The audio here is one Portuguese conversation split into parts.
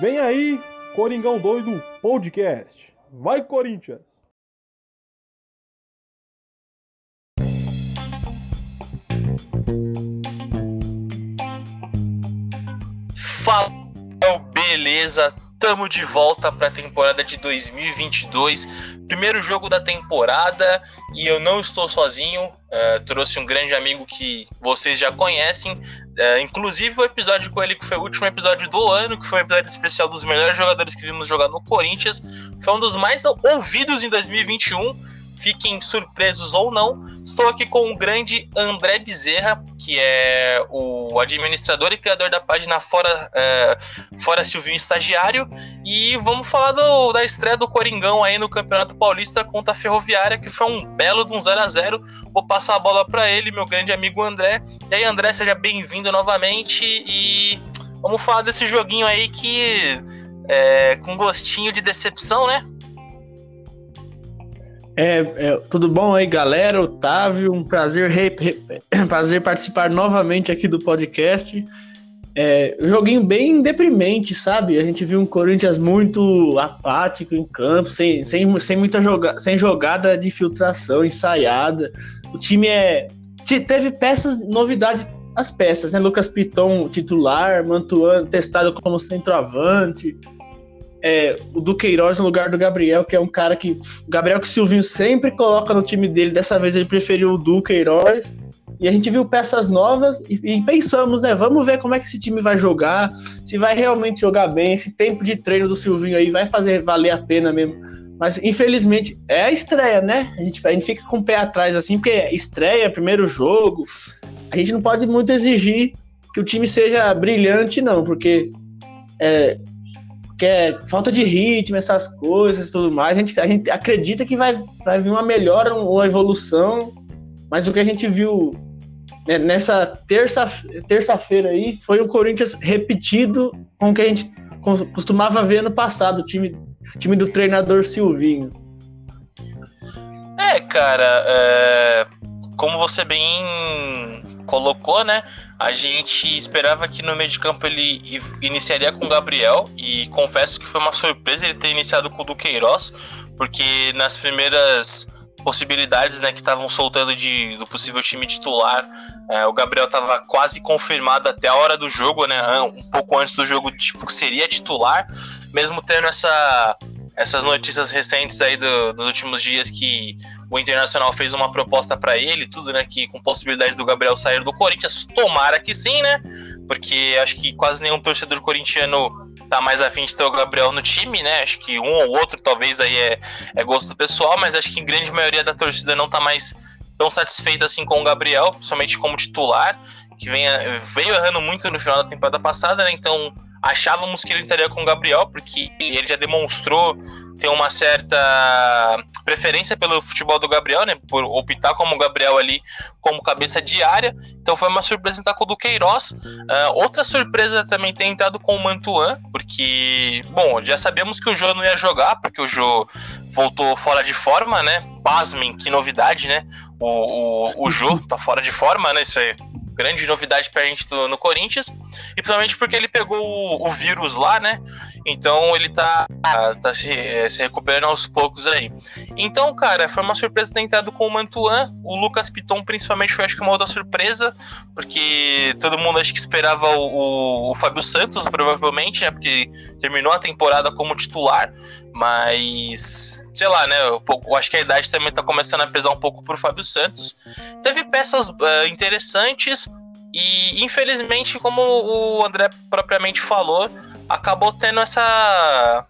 Vem aí, Coringão Doido Podcast. Vai, Corinthians! Fala, beleza? Tamo de volta para a temporada de 2022, primeiro jogo da temporada e eu não estou sozinho. Uh, trouxe um grande amigo que vocês já conhecem, uh, inclusive o episódio com ele que foi o último episódio do ano, que foi um episódio especial dos melhores jogadores que vimos jogar no Corinthians, foi um dos mais ouvidos em 2021 fiquem surpresos ou não, estou aqui com o grande André Bezerra, que é o administrador e criador da página Fora, é, Fora Silvinho Estagiário, e vamos falar do, da estreia do Coringão aí no Campeonato Paulista contra a Ferroviária, que foi um belo de um 0 a 0 Vou passar a bola para ele, meu grande amigo André. E aí, André, seja bem-vindo novamente e vamos falar desse joguinho aí que é, com gostinho de decepção, né? É, é, tudo bom aí, galera? Otávio, um prazer, re, re, prazer participar novamente aqui do podcast. É, joguinho bem deprimente, sabe? A gente viu um Corinthians muito apático em campo, sem, sem, sem muita joga, sem jogada de filtração ensaiada. O time é teve peças, novidade as peças, né? Lucas Piton titular, Mantuano testado como centroavante é, o Duqueiroz no lugar do Gabriel, que é um cara que. O Gabriel que o Silvinho sempre coloca no time dele, dessa vez ele preferiu o Duqueiroz. E a gente viu peças novas e, e, pensamos, né? Vamos ver como é que esse time vai jogar, se vai realmente jogar bem, esse tempo de treino do Silvinho aí vai fazer valer a pena mesmo. Mas infelizmente é a estreia, né? A gente, a gente fica com o pé atrás assim, porque é estreia, primeiro jogo. A gente não pode muito exigir que o time seja brilhante, não, porque é, que é falta de ritmo, essas coisas tudo mais. A gente, a gente acredita que vai, vai vir uma melhora, uma evolução, mas o que a gente viu né, nessa terça-feira terça aí foi um Corinthians repetido com o que a gente costumava ver no passado, o time, time do treinador Silvinho. É, cara, é, como você bem colocou, né? A gente esperava que no meio de campo ele iniciaria com o Gabriel e confesso que foi uma surpresa ele ter iniciado com o Duqueiroz, porque nas primeiras possibilidades né, que estavam soltando de, do possível time titular, é, o Gabriel estava quase confirmado até a hora do jogo, né? Um pouco antes do jogo, tipo, que seria titular, mesmo tendo essa essas notícias recentes aí do, dos últimos dias que o Internacional fez uma proposta para ele, tudo, né? Que com possibilidades do Gabriel sair do Corinthians, tomara que sim, né? Porque acho que quase nenhum torcedor corintiano tá mais afim de ter o Gabriel no time, né? Acho que um ou outro talvez aí é, é gosto pessoal, mas acho que grande maioria da torcida não tá mais tão satisfeita assim com o Gabriel, somente como titular, que vem, veio errando muito no final da temporada passada, né? Então achávamos que ele estaria com o Gabriel, porque ele já demonstrou ter uma certa preferência pelo futebol do Gabriel, né? Por optar como o Gabriel ali como cabeça de área. Então foi uma surpresa estar com o Duqueiroz. Uh, outra surpresa também tem entrado com o Mantuan, porque, bom, já sabemos que o Jô não ia jogar, porque o Jô voltou fora de forma, né? Pasmem, que novidade, né? O, o, o Jô tá fora de forma, né? Isso aí grande novidade pra gente do, no Corinthians, e principalmente porque ele pegou o, o vírus lá, né? Então ele tá, tá se, é, se, recuperando aos poucos aí. Então, cara, foi uma surpresa ter entrado com o Mantuan. O Lucas Piton, principalmente, foi acho que uma outra surpresa, porque todo mundo acho que esperava o, o, o Fábio Santos, provavelmente, né? Porque terminou a temporada como titular. Mas, sei lá, né? Eu, acho que a idade também tá começando a pesar um pouco pro Fábio Santos. Teve peças uh, interessantes e, infelizmente, como o André propriamente falou, acabou tendo essa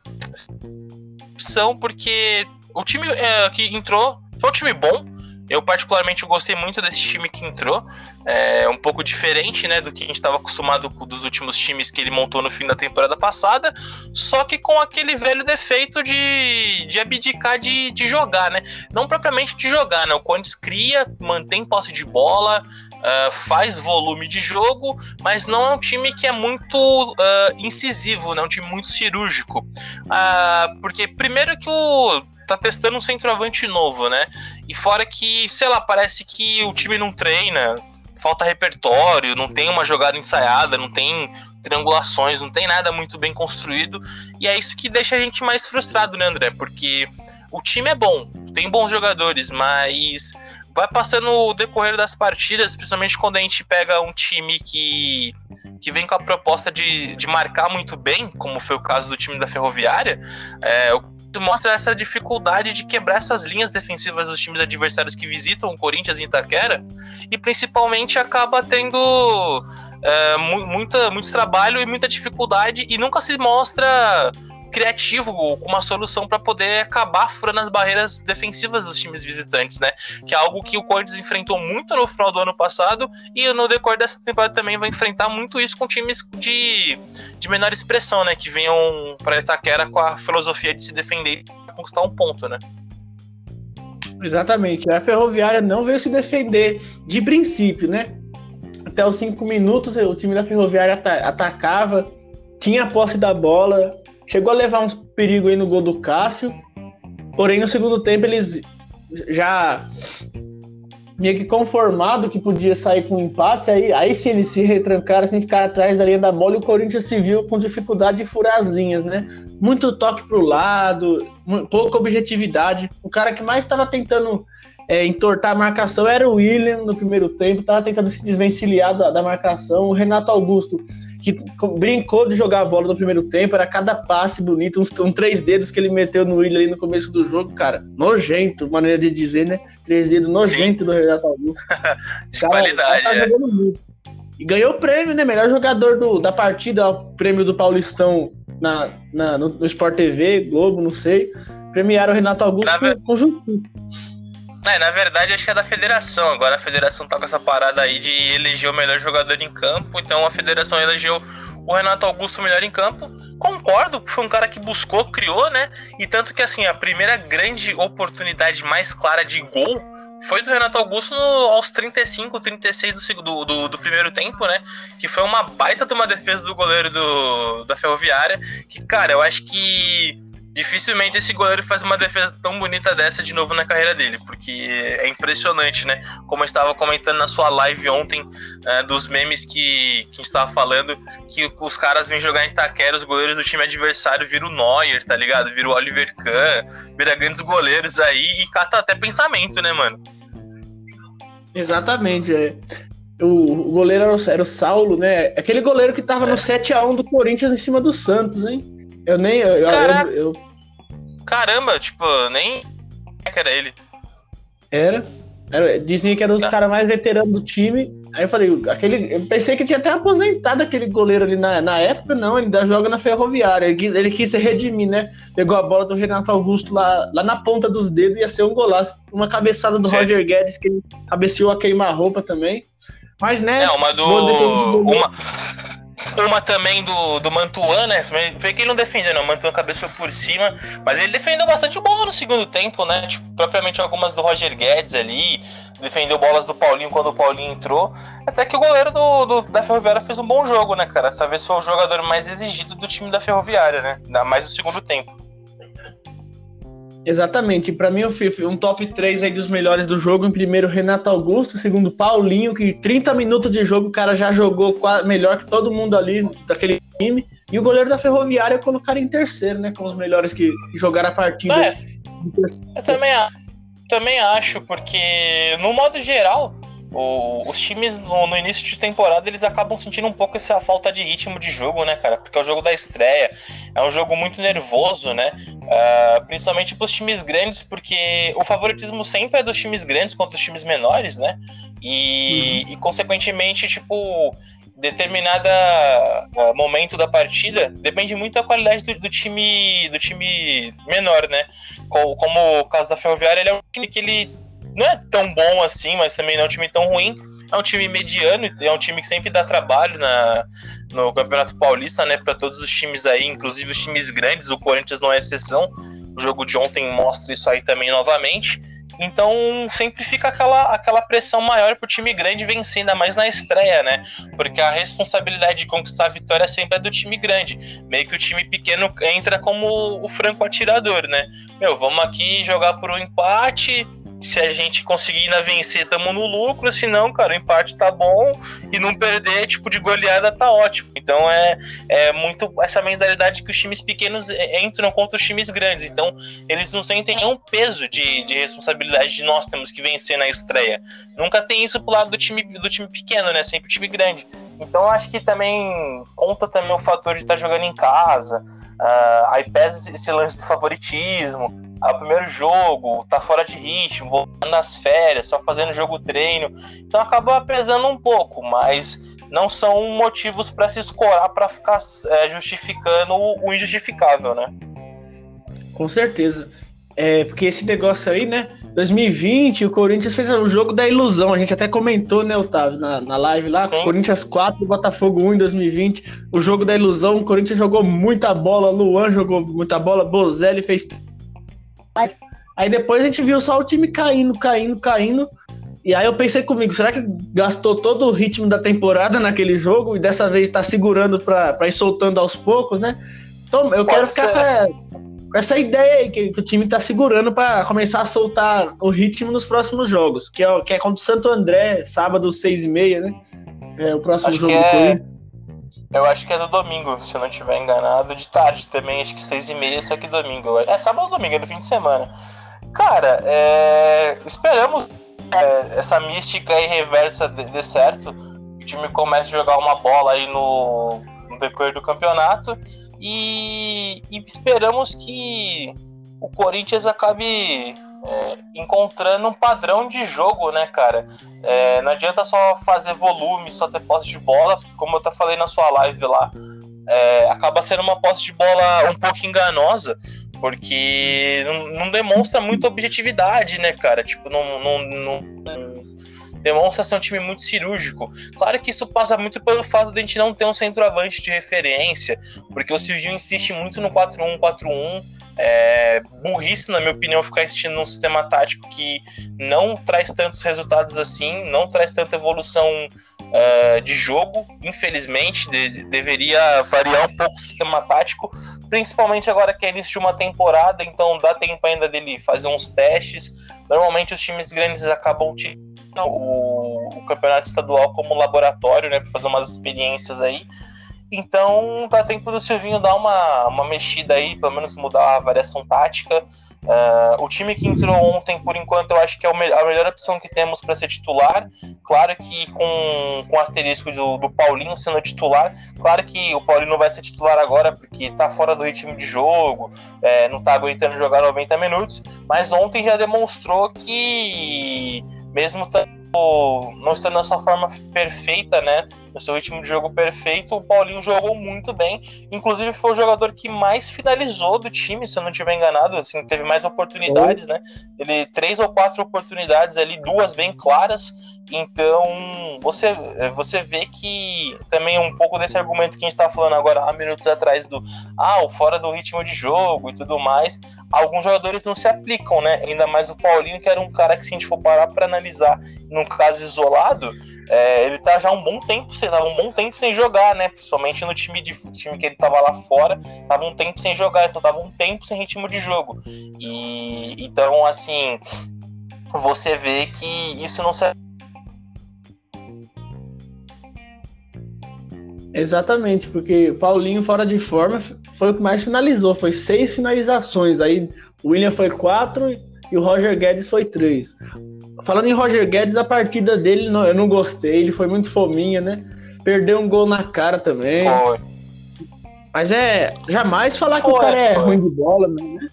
opção porque o time uh, que entrou foi um time bom, eu particularmente gostei muito desse time que entrou. É um pouco diferente, né, do que a gente estava acostumado dos últimos times que ele montou no fim da temporada passada, só que com aquele velho defeito de, de abdicar de, de jogar, né? Não propriamente de jogar, né? O Corinthians cria, mantém posse de bola, Uh, faz volume de jogo, mas não é um time que é muito uh, incisivo, né? um time muito cirúrgico. Uh, porque, primeiro, que o tá testando um centroavante novo, né? E fora que, sei lá, parece que o time não treina, falta repertório, não tem uma jogada ensaiada, não tem triangulações, não tem nada muito bem construído. E é isso que deixa a gente mais frustrado, né, André? Porque o time é bom, tem bons jogadores, mas vai passando o decorrer das partidas, principalmente quando a gente pega um time que, que vem com a proposta de, de marcar muito bem, como foi o caso do time da Ferroviária, é, mostra essa dificuldade de quebrar essas linhas defensivas dos times adversários que visitam o Corinthians em Itaquera e principalmente acaba tendo é, muita, muito trabalho e muita dificuldade e nunca se mostra criativo com uma solução para poder acabar furando as barreiras defensivas dos times visitantes, né? Que é algo que o Corinthians enfrentou muito no final do ano passado e no decorrer dessa temporada também vai enfrentar muito isso com times de, de menor expressão, né? Que venham para Itaquera com a filosofia de se defender e conquistar um ponto, né? Exatamente. A Ferroviária não veio se defender de princípio, né? Até os cinco minutos o time da Ferroviária atacava, tinha a posse da bola, Chegou a levar uns perigos aí no gol do Cássio. Porém, no segundo tempo, eles já meio que conformado que podia sair com um empate, aí, aí sim eles se retrancaram, assim, ficaram atrás da linha da bola e o Corinthians se viu com dificuldade de furar as linhas, né? Muito toque pro lado, pouca objetividade. O cara que mais estava tentando é, entortar a marcação era o William no primeiro tempo, estava tentando se desvencilhar da, da marcação. O Renato Augusto que brincou de jogar a bola no primeiro tempo, era cada passe bonito, uns, um três dedos que ele meteu no Willian ali no começo do jogo, cara, nojento, maneira de dizer, né? Três dedos nojento Sim. do Renato Augusto. de cara, qualidade, tá é. E ganhou o prêmio, né? Melhor jogador do, da partida, o prêmio do Paulistão na, na, no, no Sport TV, Globo, não sei. Premiaram o Renato Augusto na com, com é, na verdade acho que é da federação. Agora a federação tá com essa parada aí de eleger o melhor jogador em campo. Então a federação elegeu o Renato Augusto melhor em campo. Concordo, foi um cara que buscou, criou, né? E tanto que assim, a primeira grande oportunidade mais clara de gol foi do Renato Augusto no, aos 35, 36 do, do, do, primeiro tempo, né? Que foi uma baita de uma defesa do goleiro do, da Ferroviária. Que, cara, eu acho que dificilmente esse goleiro faz uma defesa tão bonita dessa de novo na carreira dele, porque é impressionante, né? Como eu estava comentando na sua live ontem, é, dos memes que, que a gente estava falando, que os caras vêm jogar em Itaquera, os goleiros do time adversário viram o Neuer, tá ligado? Vira o Oliver Kahn, vira grandes goleiros aí e cata até pensamento, né, mano? Exatamente, é. O, o goleiro era o, era o Saulo, né? Aquele goleiro que tava é. no 7x1 do Corinthians em cima do Santos, hein? Eu nem. Eu, eu, eu, Caramba, tipo, nem que era ele. Era. era dizia que era um dos tá. caras mais veteranos do time. Aí eu falei, aquele. Eu pensei que tinha até aposentado aquele goleiro ali na, na época, não, ele ainda joga na ferroviária. Ele quis, ele quis se redimir, né? Pegou a bola do Renato Augusto lá, lá na ponta dos dedos, ia ser um golaço. Uma cabeçada do certo. Roger Guedes, que ele cabeceou a queimar-roupa também. Mas, né? É, uma do. Uma, uma também do, do Mantuan, né? Foi quem não defendeu, não. O Mantuan cabeçou por cima. Mas ele defendeu bastante bola no segundo tempo, né? Tipo, propriamente algumas do Roger Guedes ali. Defendeu bolas do Paulinho quando o Paulinho entrou. Até que o goleiro do, do, da Ferroviária fez um bom jogo, né, cara? Talvez foi o jogador mais exigido do time da Ferroviária, né? Ainda mais no segundo tempo. Exatamente. Para mim, eu fiz um top 3 aí dos melhores do jogo. Em primeiro, Renato Augusto. Segundo, Paulinho, que 30 minutos de jogo o cara já jogou melhor que todo mundo ali daquele time. E o goleiro da Ferroviária colocaram em terceiro, né? Com os melhores que jogaram a partida. É, eu também, também acho, porque no modo geral, o, os times no, no, início de temporada eles acabam sentindo um pouco essa falta de ritmo de jogo, né, cara? Porque é o jogo da estreia, é um jogo muito nervoso, né? Uh, principalmente para os times grandes, porque o favoritismo sempre é dos times grandes contra os times menores, né? E, uhum. e consequentemente, tipo, determinada uh, momento da partida depende muito da qualidade do, do, time do time menor, né? Como, como o caso da Ferroviária, ele é um time que ele não é tão bom assim, mas também não é um time tão ruim. É um time mediano, é um time que sempre dá trabalho na, no Campeonato Paulista, né, para todos os times aí, inclusive os times grandes. O Corinthians não é exceção. O jogo de ontem mostra isso aí também novamente. Então sempre fica aquela, aquela pressão maior pro time grande vencer, ainda mais na estreia, né? Porque a responsabilidade de conquistar a vitória sempre é do time grande. Meio que o time pequeno entra como o franco atirador, né? Meu, vamos aqui jogar por um empate, se a gente conseguir ainda vencer, estamos no lucro. Se não, cara, o empate tá bom e não perder, tipo, de goleada tá ótimo. Então é, é muito essa mentalidade que os times pequenos entram contra os times grandes. Então eles não sentem nenhum peso de, de responsabilidade de nós temos que vencer na estreia. Nunca tem isso pro lado do time, do time pequeno, né? Sempre o time grande. Então acho que também conta também o fator de estar tá jogando em casa. Uh, aí pesa esse lance do favoritismo o primeiro jogo, tá fora de ritmo, voltando nas férias, só fazendo jogo treino. Então acaba pesando um pouco, mas não são motivos para se escorar para ficar é, justificando o injustificável, né? Com certeza. É, porque esse negócio aí, né? 2020, o Corinthians fez o jogo da ilusão. A gente até comentou, né, Otávio, na, na live lá. Sim. Corinthians 4, Botafogo 1 em 2020. O jogo da ilusão, o Corinthians jogou muita bola, Luan jogou muita bola, Bozelli fez Aí depois a gente viu só o time caindo, caindo, caindo. E aí eu pensei comigo, será que gastou todo o ritmo da temporada naquele jogo e dessa vez tá segurando pra, pra ir soltando aos poucos, né? Então eu Pode quero ficar com, essa ideia aí, que, que, o time tá segurando para começar a soltar o ritmo nos próximos jogos, que é, que é contra o Santo André, sábado, seis e meia, né? É o próximo acho jogo do é... Corinthians. Eu acho que é do domingo, se eu não estiver enganado. De tarde também, acho que seis e meia, só que domingo. É sábado ou domingo, é do fim de semana. Cara, é... esperamos é, essa mística aí reversa de, de certo. O time comece a jogar uma bola aí no, no decorrer do campeonato. E, e esperamos que o Corinthians acabe é, encontrando um padrão de jogo, né, cara? É, não adianta só fazer volume, só ter posse de bola, como eu até falei na sua live lá. É, acaba sendo uma posse de bola um pouco enganosa, porque não, não demonstra muita objetividade, né, cara? Tipo, não, não, não, demonstra ser um time muito cirúrgico. Claro que isso passa muito pelo fato de a gente não ter um centroavante de referência, porque o Silvio insiste muito no 4-1-4-1 é burrice, na minha opinião, ficar insistindo num sistema tático que não traz tantos resultados assim, não traz tanta evolução uh, de jogo. Infelizmente, de, deveria variar um pouco o sistema tático, principalmente agora que é início de uma temporada, então dá tempo ainda dele fazer uns testes. Normalmente os times grandes acabam utilizando o, o campeonato estadual como laboratório, né, para fazer umas experiências aí. Então dá tempo do Silvinho dar uma, uma mexida aí, pelo menos mudar a variação tática. Uh, o time que entrou ontem, por enquanto, eu acho que é a melhor opção que temos para ser titular. Claro que com, com asterisco do, do Paulinho sendo titular. Claro que o Paulinho não vai ser titular agora porque está fora do ritmo de jogo, é, não está aguentando jogar 90 minutos. Mas ontem já demonstrou que, mesmo não estando na sua forma perfeita, né? No seu ritmo de jogo perfeito, o Paulinho jogou muito bem. Inclusive, foi o jogador que mais finalizou do time, se eu não estiver enganado. Assim, teve mais oportunidades, né? Ele três ou quatro oportunidades ali, duas bem claras. Então, você, você vê que também um pouco desse argumento que a gente está falando agora há minutos atrás do ah, o fora do ritmo de jogo e tudo mais, alguns jogadores não se aplicam, né? Ainda mais o Paulinho, que era um cara que, se a gente for parar para analisar num caso isolado, é, ele tá já um bom tempo, você tava um bom tempo sem jogar, né? Principalmente no time de time que ele tava lá fora, tava um tempo sem jogar, então tava um tempo sem ritmo de jogo. E então, assim, você vê que isso não se Exatamente, porque Paulinho fora de forma foi o que mais finalizou, foi seis finalizações. Aí o William foi quatro e o Roger Guedes foi três. Falando em Roger Guedes, a partida dele eu não gostei, ele foi muito fominha, né? Perdeu um gol na cara também. Foi. Mas é jamais falar foi, que o cara é ruim de bola, né?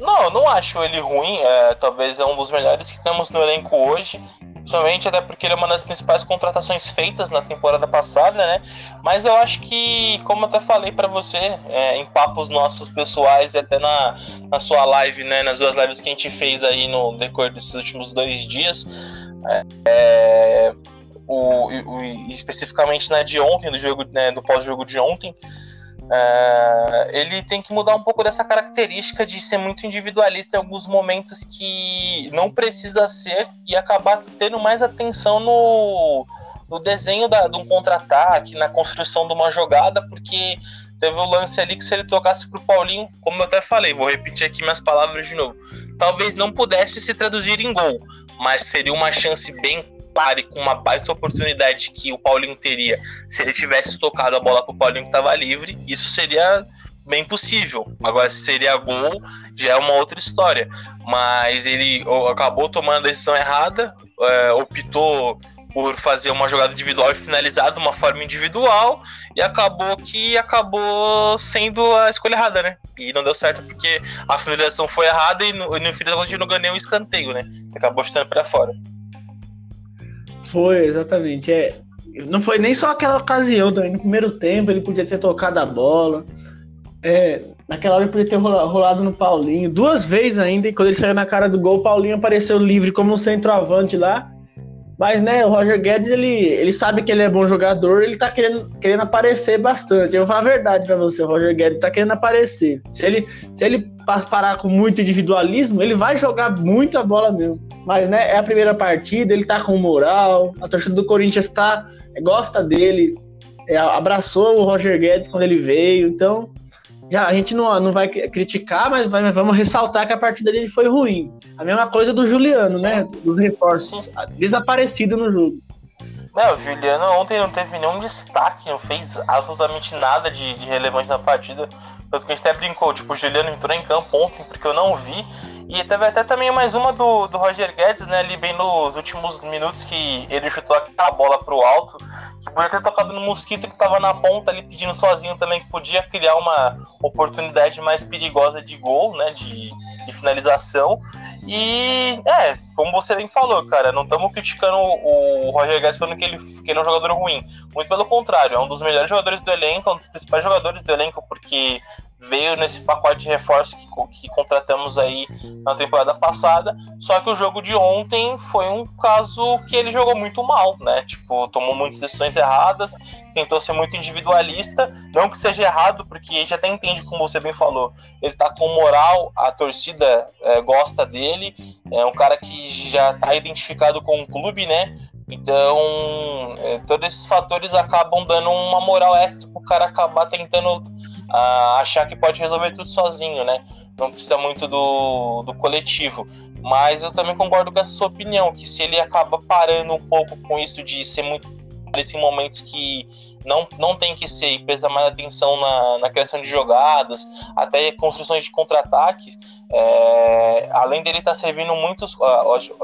Não, não acho ele ruim. É, talvez é um dos melhores que temos no elenco hoje. Somente até porque ele é uma das principais contratações feitas na temporada passada, né? Mas eu acho que, como até falei para você, é, em papos nossos pessoais e até na, na sua live, né? Nas duas lives que a gente fez aí no decorrer desses últimos dois dias, é, é o, o, especificamente na de ontem, do jogo, né, do pós-jogo de ontem, Uh, ele tem que mudar um pouco dessa característica de ser muito individualista em alguns momentos que não precisa ser e acabar tendo mais atenção no, no desenho da, de um contra-ataque, na construção de uma jogada, porque teve o um lance ali que se ele tocasse pro Paulinho, como eu até falei, vou repetir aqui minhas palavras de novo. talvez não pudesse se traduzir em gol, mas seria uma chance bem clara e com uma baita oportunidade que o Paulinho teria se ele tivesse tocado a bola pro Paulinho que estava livre. Isso seria bem possível. Agora, se seria gol, já é uma outra história. Mas ele acabou tomando a decisão errada, é, optou por fazer uma jogada individual e finalizar de uma forma individual e acabou que acabou sendo a escolha errada, né? E não deu certo porque a finalização foi errada e no, no fim da gente não ganhou um escanteio, né? Acabou chutando para fora. Foi, exatamente. É, não foi nem só aquela ocasião também. No primeiro tempo ele podia ter tocado a bola. É, naquela hora ele podia ter rolado no Paulinho. Duas vezes ainda, e quando ele saiu na cara do gol, o Paulinho apareceu livre como um centroavante lá. Mas, né, o Roger Guedes, ele, ele sabe que ele é bom jogador, ele tá querendo, querendo aparecer bastante. Eu vou falar a verdade para você, o Roger Guedes tá querendo aparecer. Se ele, se ele parar com muito individualismo, ele vai jogar muita bola mesmo. Mas, né, é a primeira partida, ele tá com moral, a torcida do Corinthians tá, gosta dele, é, abraçou o Roger Guedes quando ele veio, então já, a gente não, não vai criticar, mas, vai, vamos ressaltar que a partida dele foi ruim. A mesma coisa do Juliano, Sim. né? Dos reforços. Desaparecido no jogo. Não, o Juliano ontem não teve nenhum destaque, não fez absolutamente nada de, de relevante na partida. Tanto que a gente até brincou, tipo, o Juliano entrou em campo ontem porque eu não vi. E teve até também mais uma do, do Roger Guedes, né? Ali bem nos últimos minutos que ele chutou aquela bola pro alto que podia ter tocado no Mosquito que estava na ponta ali pedindo sozinho também, que podia criar uma oportunidade mais perigosa de gol, né? De, de finalização. E é, como você bem falou, cara, não estamos criticando o Roger Guedes falando que ele, que ele é um jogador ruim. Muito pelo contrário, é um dos melhores jogadores do elenco, é um dos principais jogadores do elenco, porque veio nesse pacote de reforços que, que contratamos aí na temporada passada. Só que o jogo de ontem foi um caso que ele jogou muito mal, né? Tipo, tomou muitas decisões erradas, tentou ser muito individualista. Não que seja errado, porque a gente até entende, como você bem falou, ele tá com moral, a torcida é, gosta dele, é um cara que já tá identificado com o clube, né? Então, é, todos esses fatores acabam dando uma moral extra pro cara acabar tentando a achar que pode resolver tudo sozinho, né? Não precisa muito do, do coletivo. Mas eu também concordo com essa sua opinião, que se ele acaba parando um pouco com isso de ser muito em momentos que não, não tem que ser e prestar mais atenção na, na criação de jogadas, até construções de contra-ataques, é, além dele estar tá servindo muitos,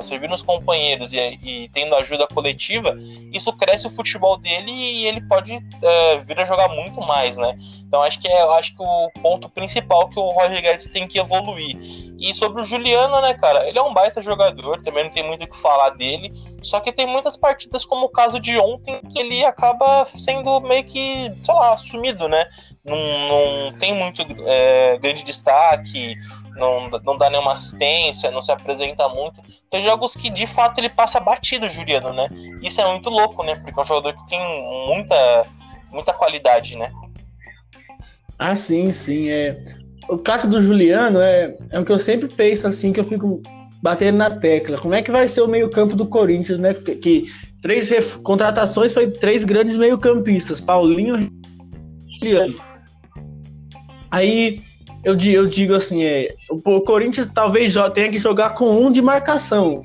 servindo os companheiros e, e, tendo ajuda coletiva, isso cresce o futebol dele e ele pode uh, vir a jogar muito mais, né? Então acho que é, acho que o ponto principal que o Roger Guedes tem que evoluir. E sobre o Juliano, né, cara? Ele é um baita jogador, também não tem muito o que falar dele. Só que tem muitas partidas, como o caso de ontem, que ele acaba sendo meio que, sei lá, sumido, né? Não, não tem muito é, grande destaque não, não dá nenhuma assistência, não se apresenta muito. Tem jogos que de fato ele passa batido, Juliano, né? Isso é muito louco, né? Porque é um jogador que tem muita, muita qualidade, né? Ah, sim, sim. É... O caso do Juliano é, é o que eu sempre penso assim, que eu fico batendo na tecla. Como é que vai ser o meio-campo do Corinthians, né? Que, que três ref... contratações foi três grandes meio-campistas, Paulinho e Juliano. Aí eu, eu digo assim, é, o Corinthians talvez tenha que jogar com um de marcação.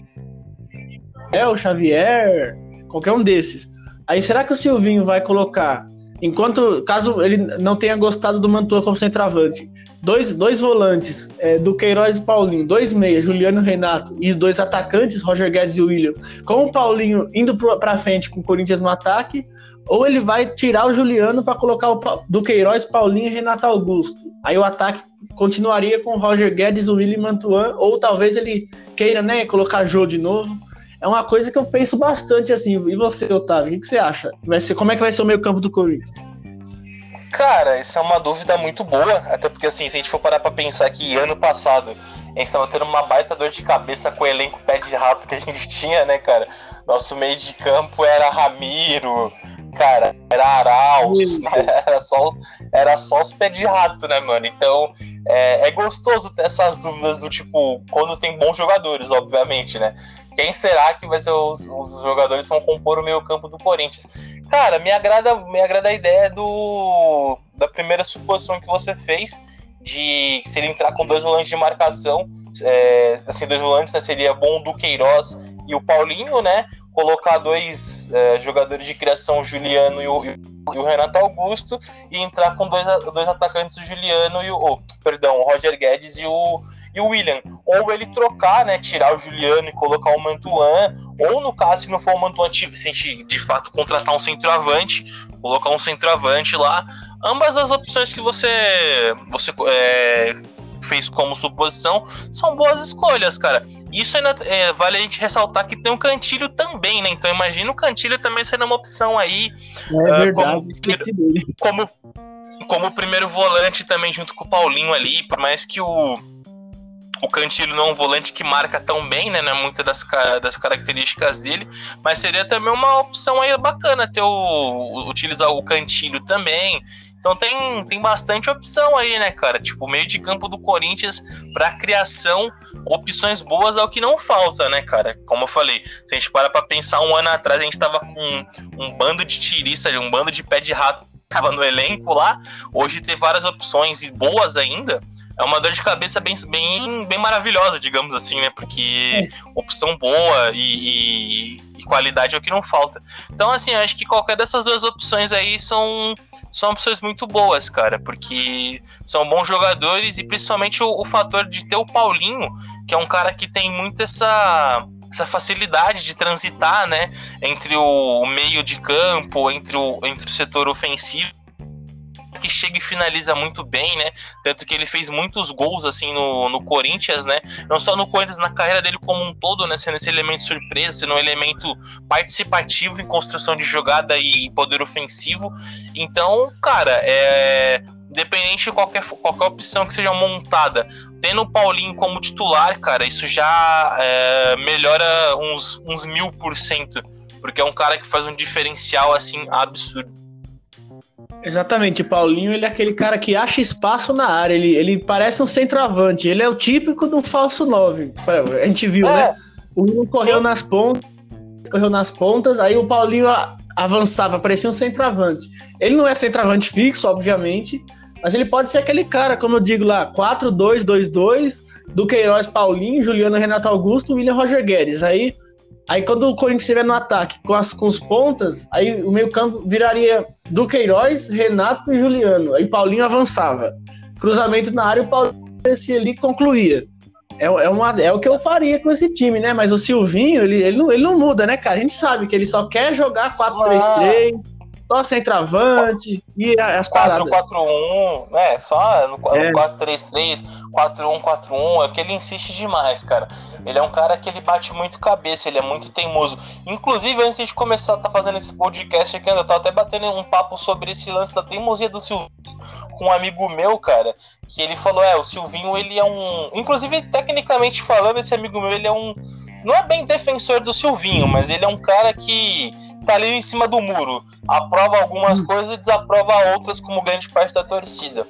É o Xavier, qualquer um desses. Aí será que o Silvinho vai colocar, enquanto caso ele não tenha gostado do Mantua como centroavante, dois, dois volantes, é, do Queiroz e Paulinho, dois meias, Juliano e Renato, e dois atacantes, Roger Guedes e William, com o Paulinho indo para frente com o Corinthians no ataque, ou ele vai tirar o Juliano para colocar o do Queiroz, Paulinho e Renato Augusto. Aí o ataque continuaria com Roger Guedes, o William Mantuan, ou talvez ele queira, né, colocar Jô de novo. É uma coisa que eu penso bastante assim. E você, Otávio, o que, que você acha? Vai ser, como é que vai ser o meio campo do Corinthians? Cara, isso é uma dúvida muito boa, até porque assim, se a gente for parar pra pensar que ano passado a gente tava tendo uma baita dor de cabeça com o elenco pé de rato que a gente tinha, né, cara? Nosso meio de campo era Ramiro, cara, era Arauz, né? era, só, era só os pés de rato, né, mano? Então é, é gostoso ter essas dúvidas do tipo, quando tem bons jogadores, obviamente, né? Quem será que vai ser os, os jogadores que vão compor o meio campo do Corinthians? Cara, me agrada, me agrada a ideia do da primeira suposição que você fez de se ele entrar com dois volantes de marcação, é, assim, dois volantes, né, seria bom do Queiroz e o Paulinho, né? Colocar dois é, jogadores de criação, o Juliano e o, e o, Renato Augusto, e entrar com dois, dois atacantes, o Juliano e o. Oh, perdão, o Roger Guedes e o, e o William. Ou ele trocar, né? Tirar o Juliano e colocar o Mantuan, ou no caso, se não for o Mantuan, se a gente de fato contratar um centroavante, colocar um centroavante lá. Ambas as opções que você, você é, fez como suposição são boas escolhas, cara. Isso ainda é, vale a gente ressaltar que tem um cantilho também, né? Então imagina o cantilho também sendo uma opção aí. É uh, verdade, como, como, como primeiro volante também junto com o Paulinho ali, por mais que o o Cantilho não é um volante que marca tão bem, né? Não é muitas das, das características dele, mas seria também uma opção aí bacana ter o, utilizar o Cantilho também. Então tem, tem bastante opção aí, né, cara? Tipo, meio de campo do Corinthians para criação, opções boas é o que não falta, né, cara? Como eu falei, se a gente para pra pensar, um ano atrás a gente tava com um bando de tiriça ali, um bando de pé de rato tava no elenco lá. Hoje tem várias opções e boas ainda é uma dor de cabeça bem, bem, bem maravilhosa, digamos assim, né? Porque opção boa e, e, e, qualidade é o que não falta. Então, assim, acho que qualquer dessas duas opções aí são, são opções muito boas, cara, porque são bons jogadores e principalmente o, o fator de ter o Paulinho, que é um cara que tem muito essa essa facilidade de transitar, né, entre o meio de campo, entre o, entre o setor ofensivo que chega e finaliza muito bem, né? Tanto que ele fez muitos gols assim no, no Corinthians, né? Não só no Corinthians, na carreira dele como um todo, né? Sendo esse elemento surpresa, sendo um elemento participativo em construção de jogada e poder ofensivo. Então, cara, é. Independente de qualquer, qualquer opção que seja montada, tendo o Paulinho como titular, cara, isso já é, melhora uns, uns mil por cento. Porque é um cara que faz um diferencial assim absurdo. Exatamente, Paulinho, ele é aquele cara que acha espaço na área, ele, ele parece um centroavante, ele é o típico de um falso 9. A gente viu, é. né? O correu nas pontas, correu nas pontas, aí o Paulinho avançava, parecia um centroavante. Ele não é centroavante fixo, obviamente, mas ele pode ser aquele cara, como eu digo lá, 4-2-2-2, do Queiroz, Paulinho, Juliano, Renato Augusto, William Roger Guedes. Aí Aí quando o Corinthians estiver no ataque com, as, com os pontas, aí o meio campo viraria do Queiroz, Renato e Juliano. Aí Paulinho avançava. Cruzamento na área, o Paulinho descia ali e concluía. É, é, uma, é o que eu faria com esse time, né? Mas o Silvinho, ele, ele, não, ele não muda, né, cara? A gente sabe que ele só quer jogar 4-3-3, só centroavante e as paradas. 4-4-1, né? Só no, é. no 4-3-3, 4-1-4-1, é que ele insiste demais, cara. Ele é um cara que ele bate muito cabeça, ele é muito teimoso. Inclusive, antes de começar a tá fazendo esse podcast aqui, eu tô até batendo um papo sobre esse lance da teimosia do Silvinho com um amigo meu, cara, que ele falou, é, o Silvinho, ele é um... Inclusive, tecnicamente falando, esse amigo meu, ele é um... Não é bem defensor do Silvinho, mas ele é um cara que tá ali em cima do muro. Aprova algumas hum. coisas e desaprova outras, como grande parte da torcida.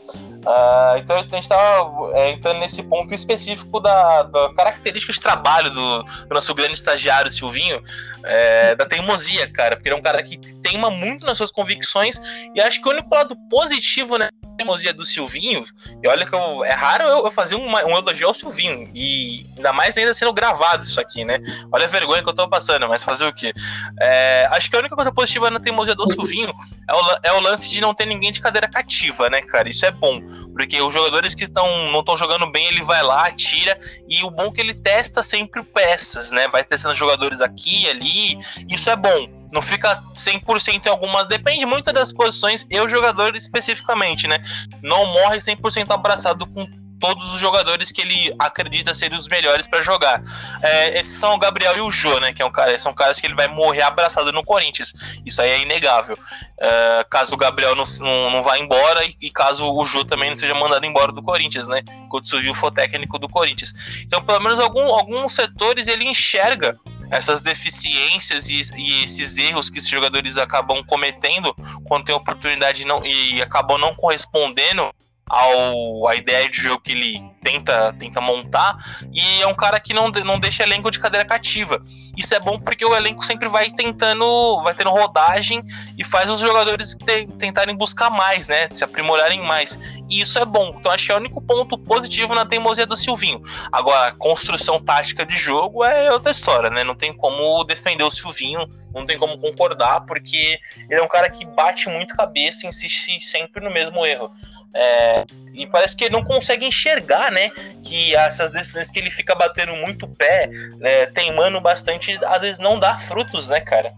Uh, então a gente está é, entrando nesse ponto específico da, da característica de trabalho do, do, nosso grande estagiário Silvinho, é, da teimosia, cara, porque ele é um cara que teima muito nas suas convicções e acho que o único lado positivo, né? teimosia do Silvinho, e olha que eu, é raro eu, eu fazer uma, um elogio ao Silvinho, e ainda mais ainda sendo gravado isso aqui, né? Olha a vergonha que eu tô passando, mas fazer o quê? É, acho que a única coisa positiva na teimosia do Silvinho é o, é o lance de não ter ninguém de cadeira cativa, né, cara? Isso é bom, porque os jogadores que estão não estão jogando bem, ele vai lá, tira, e o bom é que ele testa sempre peças, né? Vai testando jogadores aqui ali, isso é bom não fica 100% em alguma. Depende muito das posições e o jogador especificamente, né? Não morre 100% abraçado com todos os jogadores que ele acredita serem os melhores para jogar. É, esses são o Gabriel e o Jô, né? Que é um cara, são caras que ele vai morrer abraçado no Corinthians. Isso aí é inegável. É, caso o Gabriel não, não, não vá embora e, e, caso o Jô também não seja mandado embora do Corinthians, né? Quando o for técnico do Corinthians. Então, pelo menos algum, alguns setores ele enxerga essas deficiências e, e, esses erros que esses jogadores acabam cometendo quando tem oportunidade não, e acabam não correspondendo ao a ideia de jogo que ele tenta, tenta montar e é um cara que não, não deixa elenco de cadeira cativa. Isso é bom porque o elenco sempre vai tentando, vai tendo rodagem e faz os jogadores te, tentarem buscar mais, né, se aprimorarem mais. E isso é bom. Então acho que é o único ponto positivo na teimosia do Silvinho. Agora, a construção tática de jogo é outra história, né? Não tem como defender o Silvinho, não tem como concordar, porque ele é um cara que bate muito cabeça e insiste sempre no mesmo erro. É, e parece que ele não consegue enxergar, né? Que essas decisões que ele fica batendo muito pé, é, teimando bastante, às vezes não dá frutos, né, cara?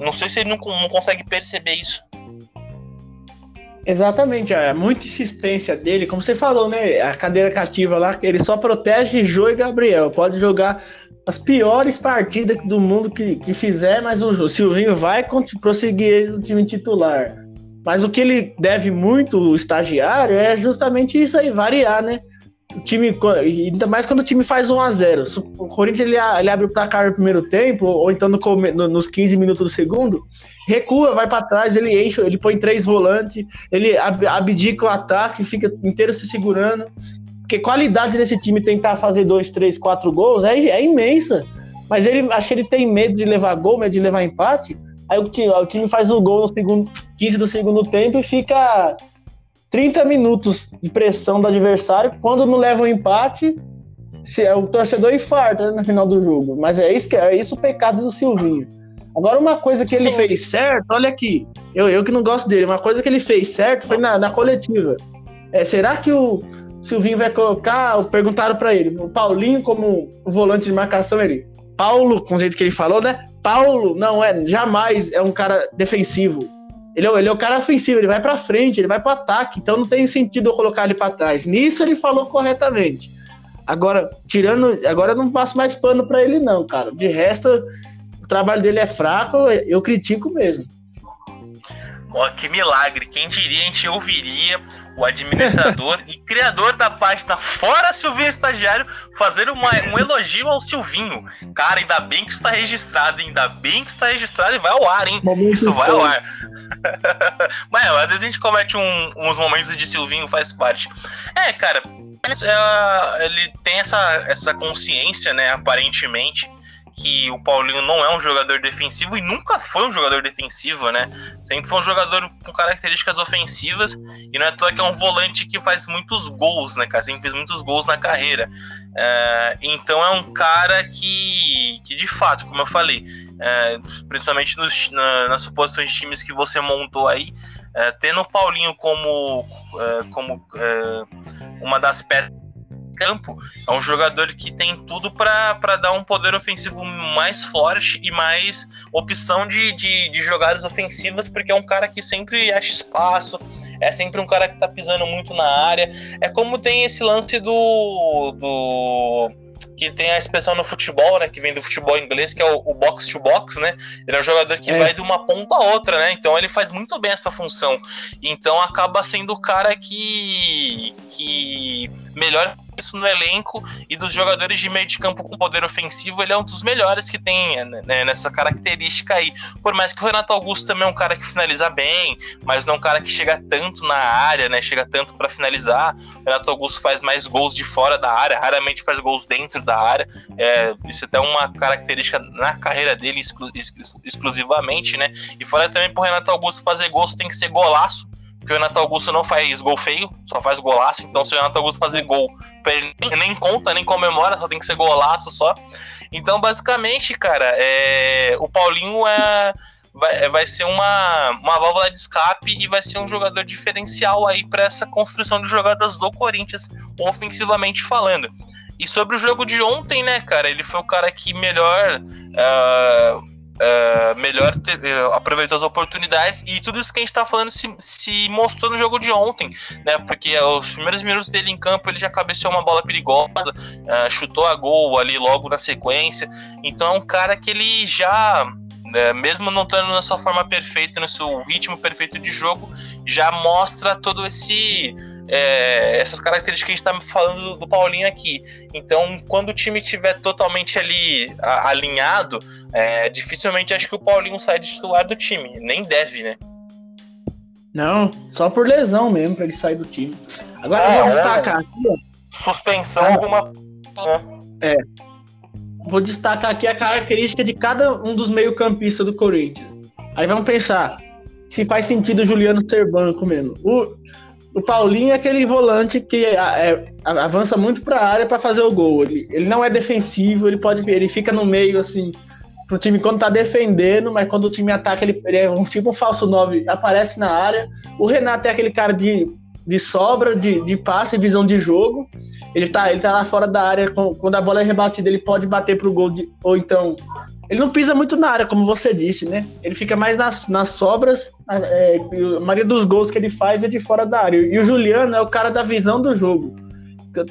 Não sei se ele não, não consegue perceber isso. Exatamente, é muita insistência dele, como você falou, né? A cadeira cativa lá, ele só protege Jô e Gabriel. Pode jogar as piores partidas do mundo que, que fizer, mas o Silvinho vai prosseguir no time titular. Mas o que ele deve muito, o estagiário, é justamente isso aí, variar, né? O time, ainda mais quando o time faz 1 a 0 O Corinthians ele, ele abre o placar no primeiro tempo, ou então no, no, nos 15 minutos do segundo, recua, vai para trás, ele enche, ele põe três volantes, ele abdica o ataque, fica inteiro se segurando. Porque qualidade desse time tentar fazer dois, três, quatro gols é, é imensa. Mas ele acho que ele tem medo de levar gol, medo de levar empate. Aí o time, o time faz o gol no segundo, 15 do segundo tempo e fica 30 minutos de pressão do adversário. Quando não leva o um empate, se, é o torcedor infarta né, no final do jogo. Mas é isso, que, é isso o pecado do Silvinho. Agora, uma coisa que Sim. ele fez certo, olha aqui, eu, eu que não gosto dele, uma coisa que ele fez certo foi na, na coletiva. É, será que o Silvinho vai colocar? Perguntaram para ele, o Paulinho como volante de marcação, ele, Paulo, com o jeito que ele falou, né? Paulo não é jamais é um cara defensivo. Ele é, ele é o cara ofensivo, ele vai para frente, ele vai para ataque, então não tem sentido eu colocar ele para trás. Nisso ele falou corretamente. Agora, tirando, agora eu não passo mais pano para ele não, cara. De resto, o trabalho dele é fraco, eu critico mesmo. Ó, que milagre! Quem diria a gente ouviria o administrador e criador da página Fora Silvinho Estagiário fazer uma, um elogio ao Silvinho. Cara, ainda bem que está registrado, ainda bem que está registrado e vai ao ar, hein? Momento Isso vai ao ar. Mas às vezes a gente comete um, uns momentos de Silvinho, faz parte. É, cara, é, ele tem essa, essa consciência, né, aparentemente, que o Paulinho não é um jogador defensivo e nunca foi um jogador defensivo, né? Sempre foi um jogador com características ofensivas e não é toa que é um volante que faz muitos gols, né, cara? Sempre fez muitos gols na carreira. É, então é um cara que, que, de fato, como eu falei, é, principalmente nos, na, nas suposições de times que você montou aí, é, tendo o Paulinho como, é, como é, uma das pedras campo, é um jogador que tem tudo para dar um poder ofensivo mais forte e mais opção de, de, de, jogadas ofensivas, porque é um cara que sempre acha espaço, é sempre um cara que tá pisando muito na área. É como tem esse lance do. do que tem a expressão no futebol, né, que vem do futebol inglês, que é o, o box to box, né? Ele é um jogador que é. vai de uma ponta a outra, né? Então ele faz muito bem essa função. Então acaba sendo o cara que que melhor isso no elenco e dos jogadores de meio de campo com poder ofensivo, ele é um dos melhores que tem né, nessa característica aí. Por mais que o Renato Augusto também é um cara que finaliza bem, mas não é um cara que chega tanto na área, né? Chega tanto para finalizar. O Renato Augusto faz mais gols de fora da área, raramente faz gols dentro da área. É, isso é até uma característica na carreira dele exclu exclusivamente, né? E fora também pro Renato Augusto fazer gols tem que ser golaço porque o Renato Augusto não faz gol feio, só faz golaço. Então, se o Renato Augusto fazer gol, ele nem conta, nem comemora, só tem que ser golaço só. Então, basicamente, cara, é, o Paulinho é, vai, vai ser uma, uma válvula de escape e vai ser um jogador diferencial aí para essa construção de jogadas do Corinthians, ofensivamente falando. E sobre o jogo de ontem, né, cara, ele foi o cara que melhor. Uh, uh, melhor ter, uh, aproveitou as oportunidades e tudo isso que a gente está falando se, se, mostrou no jogo de ontem, né? Porque os primeiros minutos dele em campo ele já cabeceou uma bola perigosa, uh, chutou a gol ali logo na sequência. Então é um cara que ele já né, mesmo não estando na sua forma perfeita, no seu ritmo perfeito de jogo, já mostra todo esse é, essas características que a gente está falando do, do, Paulinho aqui. Então, quando o time estiver totalmente ali a, alinhado, é, dificilmente acho que o Paulinho sai de titular do time. Nem deve, né? Não, só por lesão mesmo para ele sair do time. Agora eu É, vou olha. destacar aqui, ó, Suspensão, Ah. alguma. Né? vou destacar aqui a característica de cada um dos meio-campistas do Corinthians. Aí vamos pensar se faz sentido o Juliano ser banco mesmo. O, o Paulinho é aquele volante que é, a- avança muito para a área para fazer o gol. Ele, ele não é defensivo, ele pode ele fica no meio assim pro time quando tá defendendo, mas quando o time ataca ele, ele é um tipo um falso 9, aparece na área. O Renato é aquele cara de, de sobra, de, de passe, visão de jogo. Ele tá, ele tá lá fora da área, quando a bola é rebatida, ele pode bater pro gol, de- ou então. Ele não pisa muito na área, como você disse, né? Ele fica mais nas, nas sobras. é, a maioria dos gols que ele faz é de fora da área. E o Juliano é o cara da visão do jogo.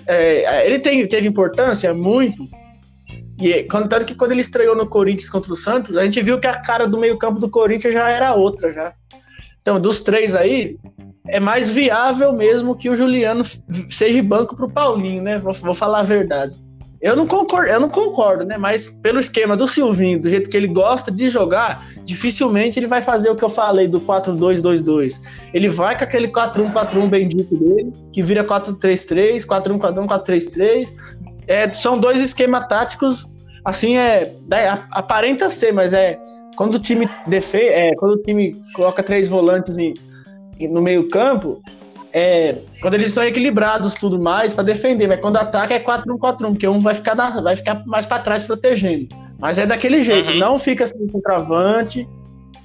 É, ele tem, teve importância? Muito. E é, tanto que quando ele estreou no Corinthians contra o Santos, a gente viu que a cara do meio-campo do Corinthians já era outra, já. Então, dos três aí, é mais viável mesmo que o Juliano seja banco pro Paulinho, né? Vou, vou falar a verdade. Eu não concordo, eu não concordo, né? Mas pelo esquema do Silvinho, do jeito que ele gosta de jogar, dificilmente ele vai fazer o que eu falei do 4-2-2-2. Ele vai com aquele 4-1-4-1 bendito dele, que vira 4-3-3, 4-1-4-1, 4-3-3. É, são dois esquemas táticos, assim, é, é, aparenta ser, mas é quando o time defe, é, quando o time coloca três volantes em, no meio campo, é, quando eles são equilibrados tudo mais para defender, mas quando ataca é 4-1-4-1, porque um vai ficar, na- vai ficar mais para trás protegendo. Mas é daquele jeito, Uhum. não fica sem centroavante,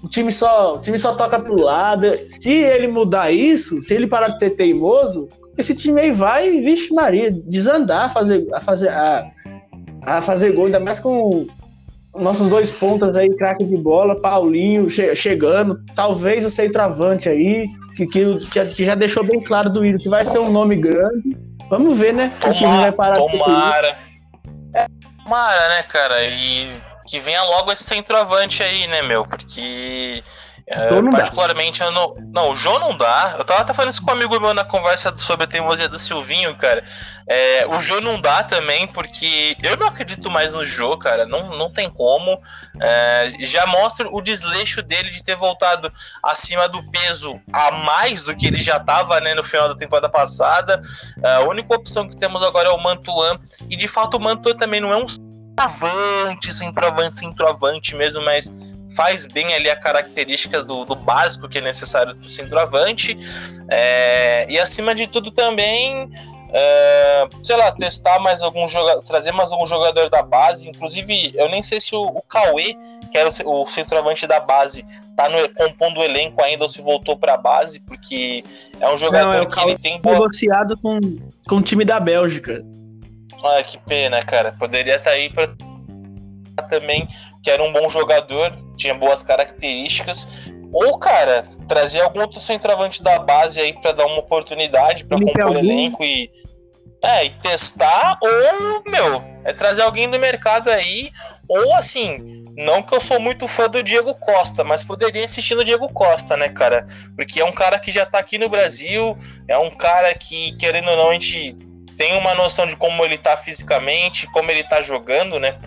o time só, o time só toca pro lado. Se ele mudar isso, se ele parar de ser teimoso, esse time aí vai, vixe Maria, desandar a fazer, a fazer, a, a fazer gol, ainda mais com nossos dois pontas aí, craque de bola, Paulinho che- chegando, talvez o centroavante aí, que, que, que- já deixou bem claro do Iro, que vai ser um nome grande. Vamos ver, né? Se o time vai parar tomara. É, tomara, né, cara? E que venha logo esse centroavante aí, né, meu? Porque. Jô não dá. particularmente, eu não. Não, o Jô não dá. Eu tava até falando isso com um amigo meu na conversa sobre a teimosia do Silvinho, cara. É, o Jô não dá também, porque eu não acredito mais no Jô, cara. Não, não tem como. É, já mostra o desleixo dele de ter voltado acima do peso a mais do que ele já tava, né, no final da temporada passada. A única opção que temos agora é o Mantuan. E de fato o Mantuan também não é um centroavante, centroavante, centroavante mesmo, mas faz bem ali a característica do, do básico que é necessário do centroavante. É, e acima de tudo também. É, sei lá, testar mais algum jogador, trazer mais algum jogador da base. Inclusive, eu nem sei se o, o Cauê, que era o, o centroavante da base, tá no, compondo o elenco ainda ou se voltou pra base, porque é um jogador Não, é que ele tem boa. Negociado com, com o time da Bélgica. Ah, que pena, cara. Poderia estar aí pra também, que era um bom jogador, tinha boas características. Ou, cara, trazer algum outro centroavante da base aí pra dar uma oportunidade Felipe compor Alvim. elenco e. É, e testar, ou, meu, é trazer alguém do mercado aí, ou assim, não que eu sou muito fã do Diego Costa, mas poderia insistir no Diego Costa, né, cara? Porque é um cara que já tá aqui no Brasil, é um cara que, querendo ou não, a gente tem uma noção de como ele tá fisicamente, como ele tá jogando, né?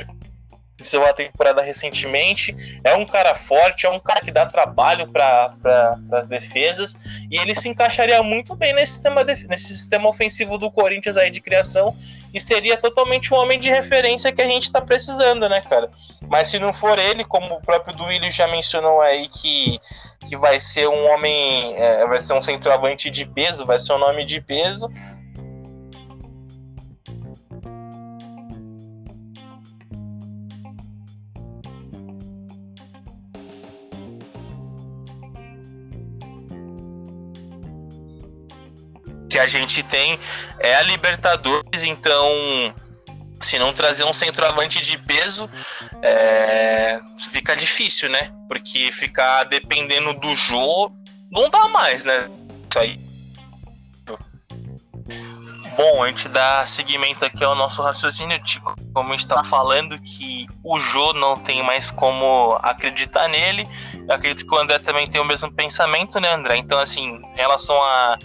Encerrou a temporada recentemente. É um cara forte, é um cara que dá trabalho para pra, as defesas. E ele se encaixaria muito bem nesse sistema, nesse sistema ofensivo do Corinthians aí de criação. E seria totalmente um homem de referência que a gente tá precisando, né, cara? Mas se não for ele, como o próprio Duílio já mencionou aí, que, que vai ser um homem, é, vai ser um centroavante de peso, vai ser um nome de peso. Que a gente tem é a Libertadores, então se não trazer um centroavante de peso, é, fica difícil, né? Porque ficar dependendo do jogo não dá mais, né? Isso aí. Bom, a gente dá seguimento aqui ao nosso raciocínio, Tico. Como a gente tá falando que o Jô não tem mais como acreditar nele. Eu acredito que o André também tem o mesmo pensamento, né, André? Então, assim, em relação a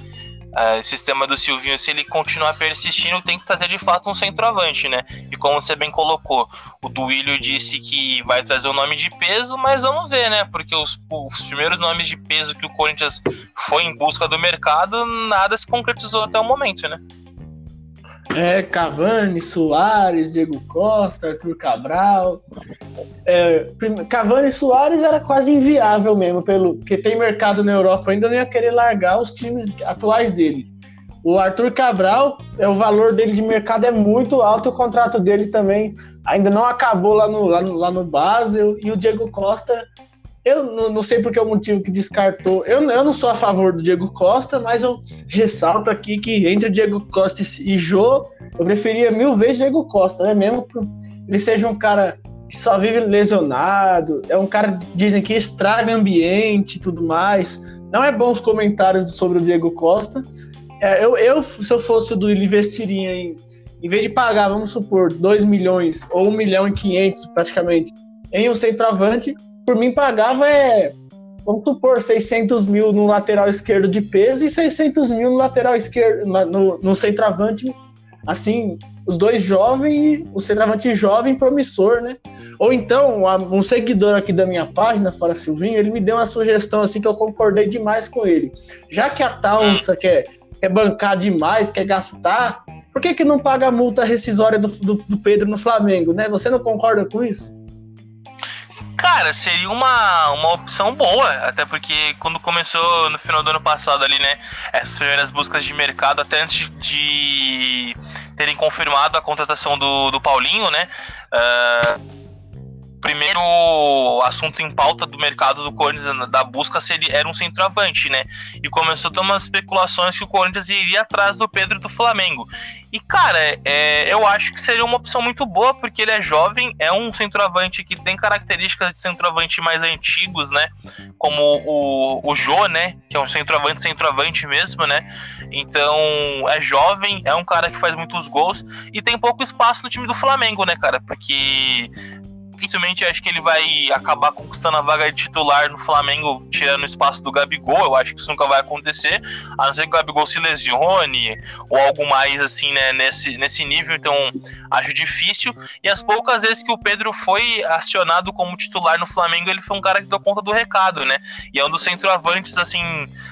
uh, sistema do Silvinho, se ele continuar persistindo, tem que trazer de fato um centroavante, né? E como você bem colocou, o Duílio disse que vai trazer o nome de peso, mas vamos ver, né? Porque os, os primeiros nomes de peso que o Corinthians foi em busca do mercado, nada se concretizou até o momento, né? É, Cavani, Soares, Diego Costa, Arthur Cabral. É, Cavani e Soares era quase inviável mesmo, pelo que tem mercado na Europa ainda não ia querer largar os times atuais dele. O Arthur Cabral, é, o valor dele de mercado é muito alto, o contrato dele também ainda não acabou lá no, lá no, lá no Basel, e o Diego Costa eu não sei porque é o motivo que descartou. Eu, eu não sou a favor do Diego Costa, mas eu ressalto aqui que entre Diego Costa e Jô, eu preferia mil vezes Diego Costa, né? Mesmo que ele seja um cara que só vive lesionado, é um cara dizem que estraga ambiente e tudo mais. Não é bom os comentários sobre o Diego Costa. É, eu, eu, se eu fosse o do investiria em, em vez de pagar, vamos supor, 2 milhões ou 1 milhão e 500 praticamente em um centroavante, por mim pagava é, vamos supor, 600 mil no lateral esquerdo de peso e 600 mil no lateral esquerdo, no, no centroavante, assim, os dois jovens, o centroavante jovem promissor, né? Ou então, um seguidor aqui da minha página, Fora Silvinho, ele me deu uma sugestão assim que eu concordei demais com ele. Já que a Taunsa quer, quer bancar demais, quer gastar, por que, que não paga a multa rescisória do, do, do Pedro no Flamengo, né? Você não concorda com isso? Cara, seria uma, uma opção boa, até porque quando começou no final do ano passado ali, né, essas primeiras buscas de mercado, até antes de terem confirmado a contratação do, do Paulinho, né, uh, primeiro assunto em pauta do mercado do Corinthians da busca seria, era um centroavante, né? E começou a ter umas especulações que o Corinthians iria atrás do Pedro do Flamengo. E, cara, é, eu acho que seria uma opção muito boa, porque ele é jovem, é um centroavante que tem características de centroavante mais antigos, né? Como o, o Jô, né? Que é um centroavante, centroavante mesmo, né? Então, é jovem, é um cara que faz muitos gols e tem pouco espaço no time do Flamengo, né, cara? Porque dificilmente acho que ele vai acabar conquistando a vaga de titular no Flamengo, tirando o espaço do Gabigol. Eu acho que isso nunca vai acontecer, a não ser que o Gabigol se lesione ou algo mais assim, né, nesse, nesse nível. Então, acho difícil. E as poucas vezes que o Pedro foi acionado como titular no Flamengo, ele foi um cara que deu conta do recado, né? E é um dos centroavantes, assim,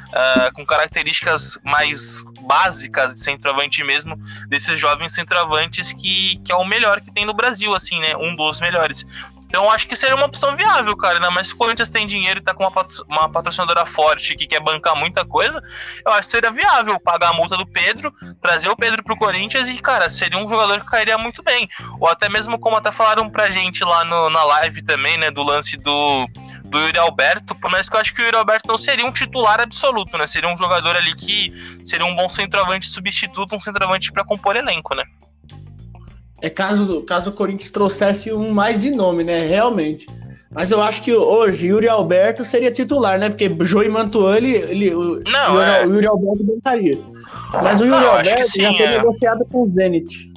uh, com características mais básicas de centroavante mesmo, desses jovens centroavantes que, que é o melhor que tem no Brasil, assim, né? Um dos melhores. Então acho que seria uma opção viável, cara. Ainda mais se o Corinthians tem dinheiro e tá com uma, uma patrocinadora forte que quer bancar muita coisa, eu acho que seria viável pagar a multa do Pedro, trazer o Pedro pro Corinthians e, cara, seria um jogador que cairia muito bem. Ou até mesmo como até falaram pra gente lá no, na live também, né, do lance do do Yuri Alberto, por mais que eu acho que o Yuri Alberto não seria um titular absoluto, né? Seria um jogador ali que seria um bom centroavante substituto, um centroavante para compor elenco, né? É caso, caso o Corinthians trouxesse um mais de nome, né? Realmente. Mas eu acho que hoje Yuri Alberto seria titular, né? Porque Joey Mantuan, ele, ele não, o, é... o Yuri Alberto bancaria. Mas o Yuri não, Alberto sim, já foi é... negociado com o Zenit.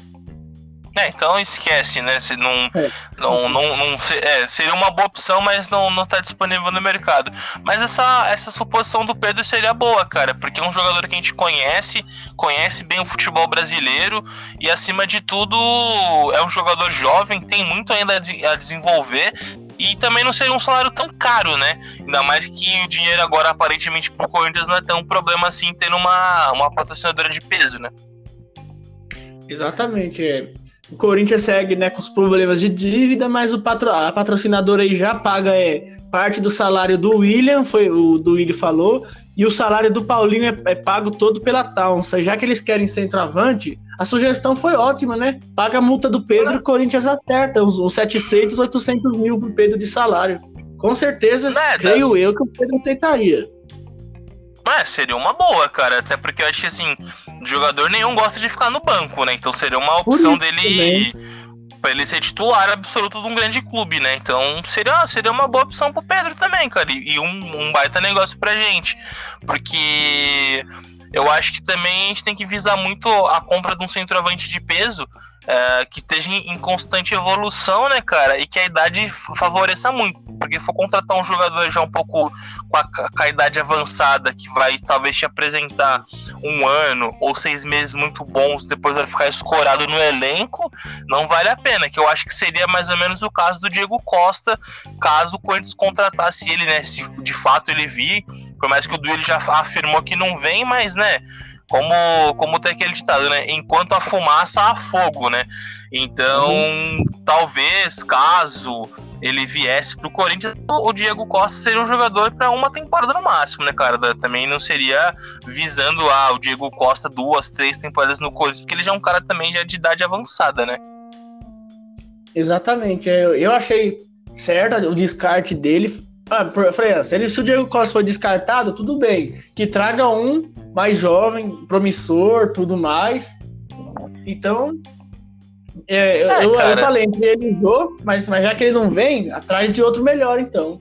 É, então esquece, né? Se não, é. não, não, não é, seria uma boa opção, mas não, não tá disponível no mercado. Mas essa, essa suposição do Pedro seria boa, cara, porque é um jogador que a gente conhece, conhece bem o futebol brasileiro e, acima de tudo, é um jogador jovem, tem muito ainda a desenvolver e também não seria um salário tão caro, né? Ainda mais que o dinheiro agora, aparentemente, pro Corinthians não é tão problema assim ter uma, uma patrocinadora de peso, né? Exatamente, é. O Corinthians segue né, com os problemas de dívida, mas o patro, a patrocinadora aí já paga é, parte do salário do William, foi o do William falou, e o salário do Paulinho é, é pago todo pela Taunsa. Já que eles querem centroavante, a sugestão foi ótima, né? Paga a multa do Pedro, o Corinthians acerta uns, uns 700, 800 mil pro Pedro de salário. Com certeza, creio eu que o Pedro aceitaria. Mas seria uma boa, cara. Até porque eu acho que assim, jogador nenhum gosta de ficar no banco, né? Então seria uma opção dele para ele ser titular absoluto de um grande clube, né? Então seria, seria uma boa opção pro Pedro também, cara. E, e um, um baita negócio pra gente. Porque eu acho que também a gente tem que visar muito a compra de um centroavante de peso é, que esteja em constante evolução, né, cara? E que a idade favoreça muito. Porque for contratar um jogador já um pouco com a, com a, idade avançada, que vai talvez te apresentar um ano ou seis meses muito bons, depois vai ficar escorado no elenco, não vale a pena. Que eu acho que seria mais ou menos o caso do Diego Costa, caso o Corinthians contratasse ele, né? Se de fato ele vir, por mais que o Duílio já afirmou que não vem, mas, né? Como, como tem aquele ditado, né? Enquanto a fumaça, há fogo, né? Então, uhum. talvez, caso ele viesse pro Corinthians, o Diego Costa seria um jogador para uma temporada no máximo, né, cara? Também não seria visando ah, o Diego Costa duas, três temporadas no Corinthians, porque ele já é um cara também já de idade avançada, né? Exatamente. Eu, eu achei certo o descarte dele. Ah, se, ele, se o Diego Costa foi descartado, tudo bem. Que traga um mais jovem, promissor, tudo mais. Então, é, é, eu, eu, falei entre ele Jô, mas, mas já que ele não vem, atrás de outro melhor, então.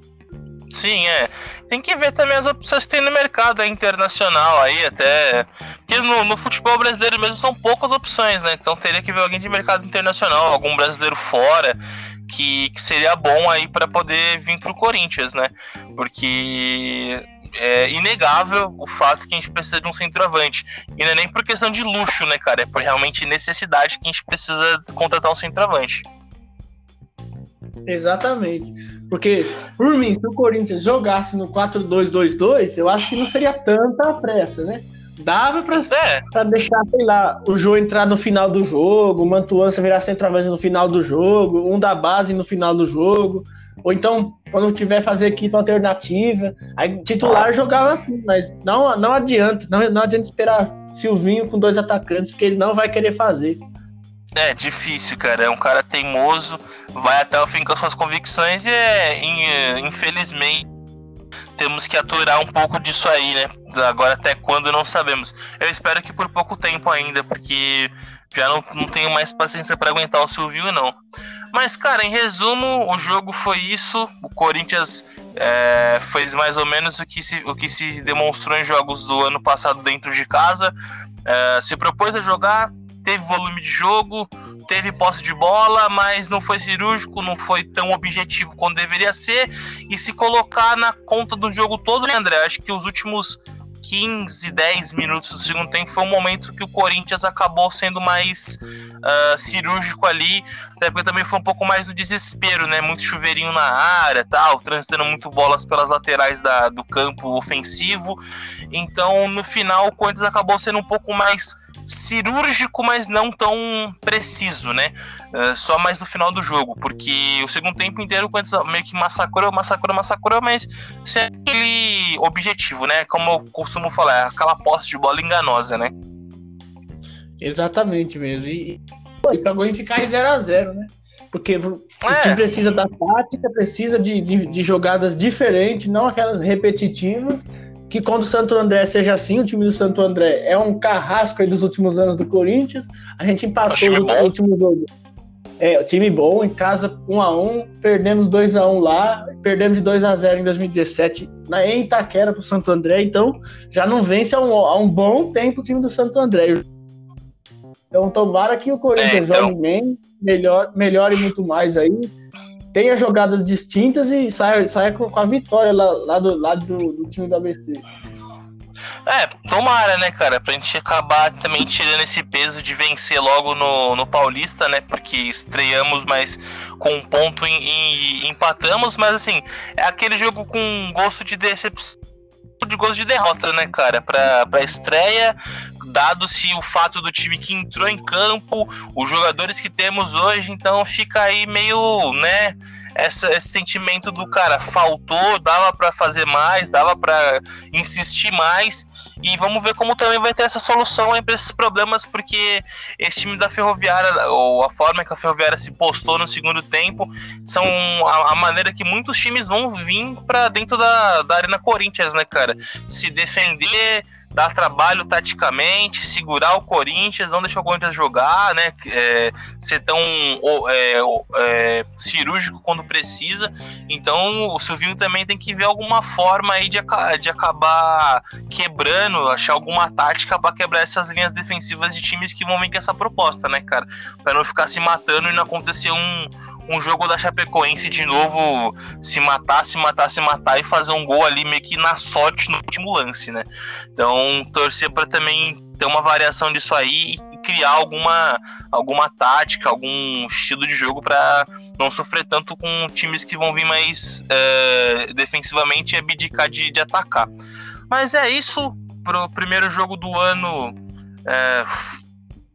Sim, é. Tem que ver também as opções que tem no mercado internacional aí, até. Porque no, no, futebol brasileiro mesmo são poucas opções, né? Então teria que ver alguém de mercado internacional, algum brasileiro fora, que, que seria bom aí para poder vir pro Corinthians, né? Porque é inegável o fato que a gente precisa de um centroavante. E não é nem por questão de luxo, né, cara? É por realmente necessidade que a gente precisa contratar um centroavante. Exatamente. Porque, por mim, se o Corinthians jogasse no 4-2-2-2, eu acho que não seria tanta pressa, né? Dava pra, é. Pra deixar, sei lá, o João entrar no final do jogo, o Mantuança virar centroavante no final do jogo, um da base no final do jogo. Ou então, quando tiver fazer equipe alternativa, aí titular jogava assim, mas não, não adianta, não, não adianta esperar Silvinho com dois atacantes, porque ele não vai querer fazer. É difícil, cara. É um cara teimoso, vai até o fim com as suas convicções e é, infelizmente temos que aturar um pouco disso aí, né? Agora até quando não sabemos. Eu espero que por pouco tempo ainda, porque já não, não tenho mais paciência para aguentar o Silvio, não. Mas, cara, em resumo, o jogo foi isso. O Corinthians é, fez mais ou menos o que, se, o que se demonstrou em jogos do ano passado dentro de casa. É, se propôs a jogar, teve volume de jogo, teve posse de bola, mas não foi cirúrgico, não foi tão objetivo quanto deveria ser. E se colocar na conta do jogo todo, né, André? Acho que os últimos 15, 10 minutos do segundo tempo foi um momento que o Corinthians acabou sendo mais uh, cirúrgico ali, até porque também foi um pouco mais do desespero, né? Muito chuveirinho na área, tal, transitando muito bolas pelas laterais da, do campo ofensivo. Então, no final, o Corinthians acabou sendo um pouco mais cirúrgico, mas não tão preciso, né? Uh, só mais no final do jogo, porque o segundo tempo inteiro o Corinthians meio que massacrou, massacrou, massacrou, mas sem aquele objetivo, né? Como eu costumo falar, aquela posse de bola enganosa, né? Exatamente mesmo. E, e pra ficar em 0x0, né? Porque é. o time precisa da tática, precisa de, de, de jogadas diferentes, não aquelas repetitivas que quando o Santo André seja assim, o time do Santo André é um carrasco aí dos últimos anos do Corinthians. A gente empatou no último jogo. É, o time bom, em casa 1 a 1 perdemos 2 a 1 lá, perdemos de 2 a 0 em 2017 na, em Itaquera pro Santo André, então já não vence há um, há um bom tempo o time do Santo André. Então tomara que o Corinthians é, então... jogue bem, melhor, melhore muito mais aí, tenha jogadas distintas e saia, saia com, a vitória lá, lá do lado do, do, time do ABC. É, tomara, né, cara, pra gente acabar também tirando esse peso de vencer logo no, no Paulista, né, porque estreamos, mas com um ponto e empatamos, mas assim, é aquele jogo com gosto de decepção de gosto de derrota, né, cara? Pra, pra estreia, dado-se o fato do time que entrou em campo, os jogadores que temos hoje, então fica aí meio, né? Essa, esse sentimento do cara faltou, dava para fazer mais, dava para insistir mais. E vamos ver como também vai ter essa solução para esses problemas, porque esse time da Ferroviária, ou a forma que a Ferroviária se postou no segundo tempo, são a, a maneira que muitos times vão vir para dentro da, da Arena Corinthians, né, cara? Se defender dar trabalho taticamente, segurar o Corinthians, não deixar o Corinthians jogar, né? É, ser tão é, é, cirúrgico quando precisa. Então o Silvinho também tem que ver alguma forma aí de, de acabar quebrando, achar alguma tática para quebrar essas linhas defensivas de times que vão vir com essa proposta, né, cara? Para não ficar se matando e não acontecer um, um jogo da Chapecoense de novo se matar, se matar, se matar e fazer um gol ali meio que na sorte no último lance, né? Então, torcer para também ter uma variação disso aí e criar alguma, alguma tática, algum estilo de jogo para não sofrer tanto com times que vão vir mais é, defensivamente e abdicar de, de atacar. Mas é isso pro primeiro jogo do ano. É,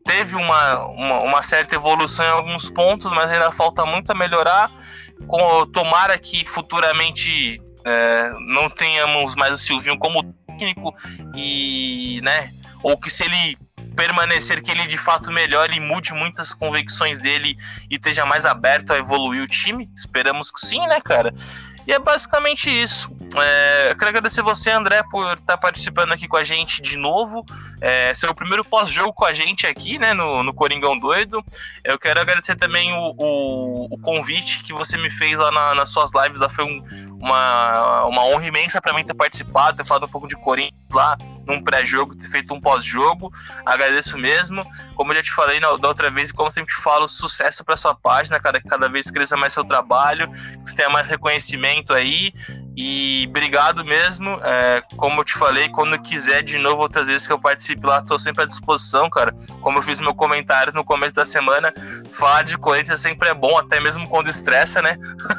teve uma, uma, uma, certa evolução em alguns pontos, mas ainda falta muito a melhorar. Com, tomara que futuramente é, não tenhamos mais o Silvinho como técnico e, né, ou que se ele permanecer, que ele de fato melhore e mude muitas convicções dele e esteja mais aberto a evoluir o time. Esperamos que sim, né, cara? E é basicamente isso. É, eu quero agradecer você, André, por estar tá participando aqui com a gente de novo. É, seu primeiro pós-jogo com a gente aqui, né, no, no Coringão Doido. Eu quero agradecer também o, o, o convite que você me fez lá na, nas suas lives. Lá foi um, uma, uma honra imensa para mim ter participado, ter falado um pouco de Corinthians lá num pré-jogo, ter feito um pós-jogo. Agradeço mesmo. Como eu já te falei na, da outra vez, e como sempre falo, sucesso para sua página, cada, cada vez cresça mais seu trabalho, que você tenha mais reconhecimento aí. E obrigado mesmo. É, como eu te falei, quando quiser de novo outras vezes que eu participe lá, tô sempre à disposição, cara. Como eu fiz meu comentário no começo da semana, falar de Corinthians sempre é bom, até mesmo quando estressa, né?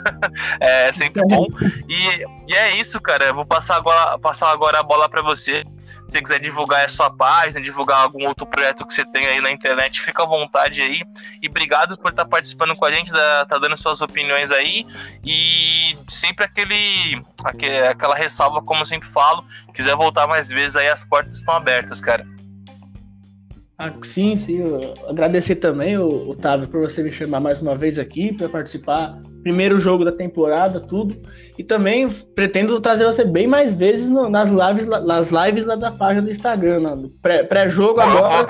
é sempre bom. E, e é isso, cara. Eu vou passar agora, passar agora a bola para você você quiser divulgar a sua página, divulgar algum outro projeto que você tem aí na internet, fica à vontade aí. E obrigado por estar participando com a gente, tá dando suas opiniões aí. E sempre aquele, aquele aquela ressalva, como eu sempre falo, quiser voltar mais vezes aí, as portas estão abertas, cara. Ah, sim, sim. Agradecer também, Otávio, por você me chamar mais uma vez aqui para participar. Primeiro jogo da temporada, tudo. E também pretendo trazer você bem mais vezes no, nas lives, nas lives lá da página do Instagram. Né? Pré-jogo agora.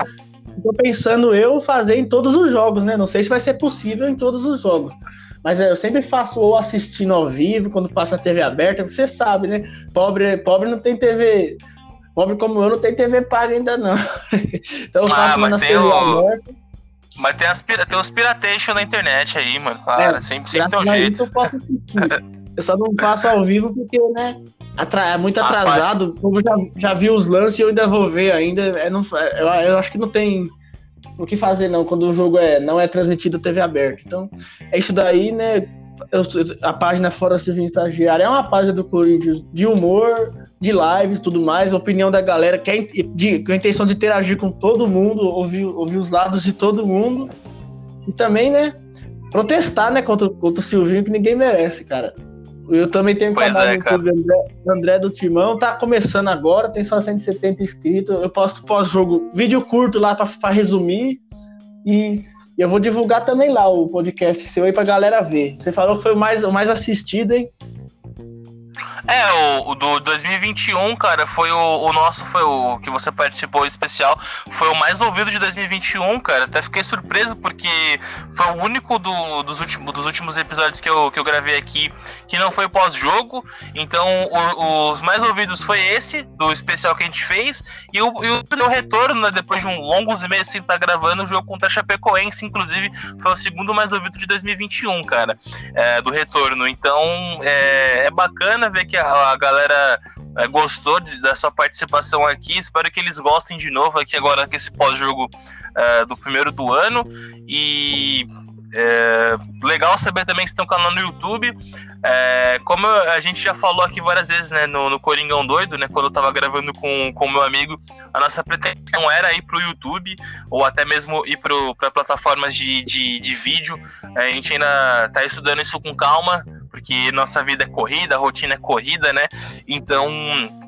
Tô pensando eu fazer em todos os jogos, né? Não sei se vai ser possível em todos os jogos. Mas é, eu sempre faço ou assistindo ao vivo, quando passa na TV aberta, você sabe, né? Pobre, pobre não tem TV Pobre como eu não tem TV paga ainda não. então eu faço ah, na TV o... Mas tem, as, tem os piratation na internet aí, mano. Claro, é, sempre, sempre tem um jeito. Eu, posso eu só não faço ao vivo porque, né? Atra... É muito atrasado. Ah, eu já, já vi os lances e eu ainda vou ver ainda. É, não, é, eu, eu acho que não tem o que fazer não quando o jogo é, não é transmitido TV aberta. Então, é isso daí, né? Eu, a página Fora Civil Estagiário é uma página do Corinthians de humor, de lives tudo mais, opinião da galera, que é de, com a intenção de interagir com todo mundo, ouvir, ouvir os lados de todo mundo. E também, né, protestar, né, contra, contra o Silvinho, que ninguém merece, cara. Eu também tenho um canal é, no YouTube, André, André, do Timão, tá começando agora, tem só 170 inscritos. Eu posto pós-jogo vídeo curto lá para resumir. E eu vou divulgar também lá o podcast seu aí pra galera ver. Você falou que foi o mais, o mais assistido, hein? É, o, o, do 2021, cara, foi o, o, nosso, foi o que você participou especial, foi o mais ouvido de 2021, cara. Até fiquei surpreso porque foi o único do, dos, últimos, dos últimos episódios que eu, que eu gravei aqui que não foi pós-jogo. Então, o, os mais ouvidos foi esse, do especial que a gente fez, e o, e o retorno, né, depois de um longos meses sem estar gravando, o jogo contra a Chapecoense, inclusive, foi o segundo mais ouvido de 2021, cara, é, do retorno. Então, é, é bacana ver que a, a galera é, gostou de, da sua participação aqui. Espero que eles gostem de novo aqui agora com esse pós-jogo é, do primeiro do ano. E é, legal saber também que estão com canal no YouTube. É, como a gente já falou aqui várias vezes, né, no, no Coringão Doido, né, quando eu tava gravando com o meu amigo, a nossa pretensão era ir pro YouTube, ou até mesmo ir para plataformas de, de, de vídeo. A gente ainda tá estudando isso com calma, porque nossa vida é corrida, a rotina é corrida, né? Então,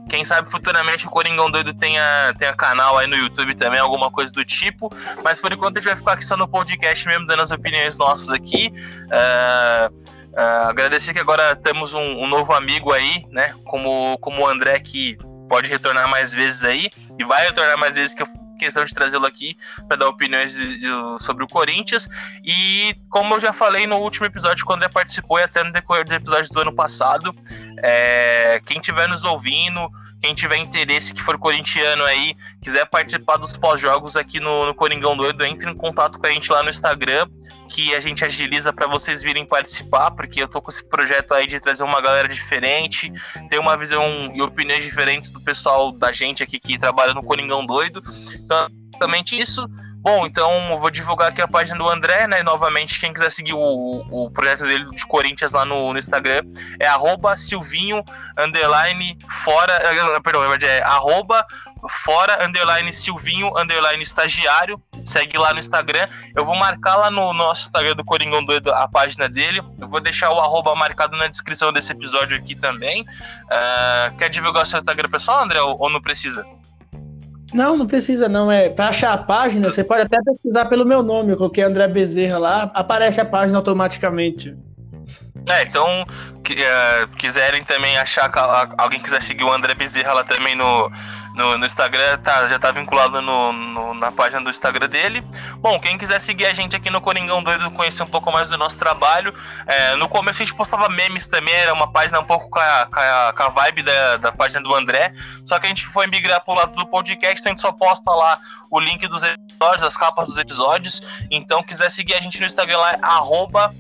quem sabe futuramente o Coringão Doido tenha, tenha canal aí no YouTube também, alguma coisa do tipo. Mas por enquanto a gente vai ficar aqui só no podcast mesmo, dando as opiniões nossas aqui. Uh, uh, agradecer que agora temos um, um, novo amigo aí, né? Como, como o André, que pode retornar mais vezes aí, e vai retornar mais vezes que eu questão de trazê-lo aqui para dar opiniões de, de, sobre o Corinthians. E como eu já falei no último episódio, quando ele participou e até no decorrer dos episódios do ano passado, É, quem estiver nos ouvindo, quem tiver interesse que for corintiano aí, quiser participar dos pós-jogos aqui no, no Coringão Doido, entre em contato com a gente lá no Instagram, que a gente agiliza para vocês virem participar, porque eu tô com esse projeto aí de trazer uma galera diferente, ter uma visão e opiniões diferentes do pessoal da gente aqui que trabalha no Coringão Doido. Então, basicamente isso. Bom, então vou divulgar aqui a página do André, né? Novamente, quem quiser seguir o, o projeto dele de Corinthians lá no, no Instagram é arroba Silvinho underline fora. Eh, perdão, é arroba fora underline Silvinho underline estagiário. Segue lá no Instagram. Eu vou marcar lá no nosso Instagram do Coringão Doido a página dele. Eu vou deixar o arroba marcado na descrição desse episódio aqui também. Uh, quer divulgar o seu Instagram pessoal, André, ou, ou não precisa? Não, não precisa não. É para achar a página, você pode até pesquisar pelo meu nome. Eu coloquei André Bezerra lá, aparece a página automaticamente. É, então, que, uh, quiserem também achar, alguém quiser seguir o André Bezerra lá também no, no, no Instagram, tá, já tá vinculado no, no, na página do Instagram dele. Bom, quem quiser seguir a gente aqui no Coringão Doido, conhecer um pouco mais do nosso trabalho. É, no começo a gente postava memes também, era uma página um pouco com a, com a, com a vibe da, da página do André. Só que a gente foi migrar pro lado do podcast, então a gente só posta lá o link dos episódios, as capas dos episódios. Então, quiser seguir a gente no Instagram lá, arroba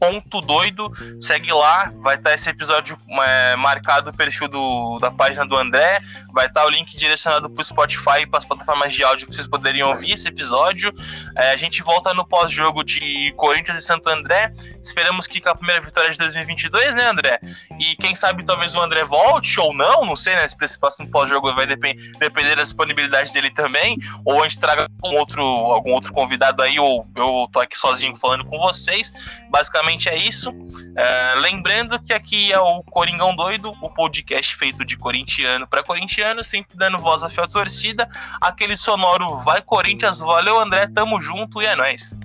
coringão.doido. Segue lá, vai estar tá esse episódio é, marcado o perfil do, da página do André. Vai estar tá o link direcionado para o Spotify e para as plataformas de áudio que vocês poderiam ouvir esse episódio. É, a gente volta no pós-jogo de Corinthians e Santo André. Esperamos que com a primeira vitória de 2022, né, André? E quem sabe talvez o André volte ou não, não sei, né? Esse próximo pós-jogo vai depender, depender da disponibilidade dele também. Ou a gente traga outro, algum outro convidado aí, ou eu tô aqui sozinho falando com vocês. Basicamente é isso. É, lembrando que aqui é o Coringão Doido, o podcast feito de corintiano para corintiano, sempre dando voz à fiel torcida. Aquele sonoro vai Corinthians, valeu André, tamo junto e é nóis.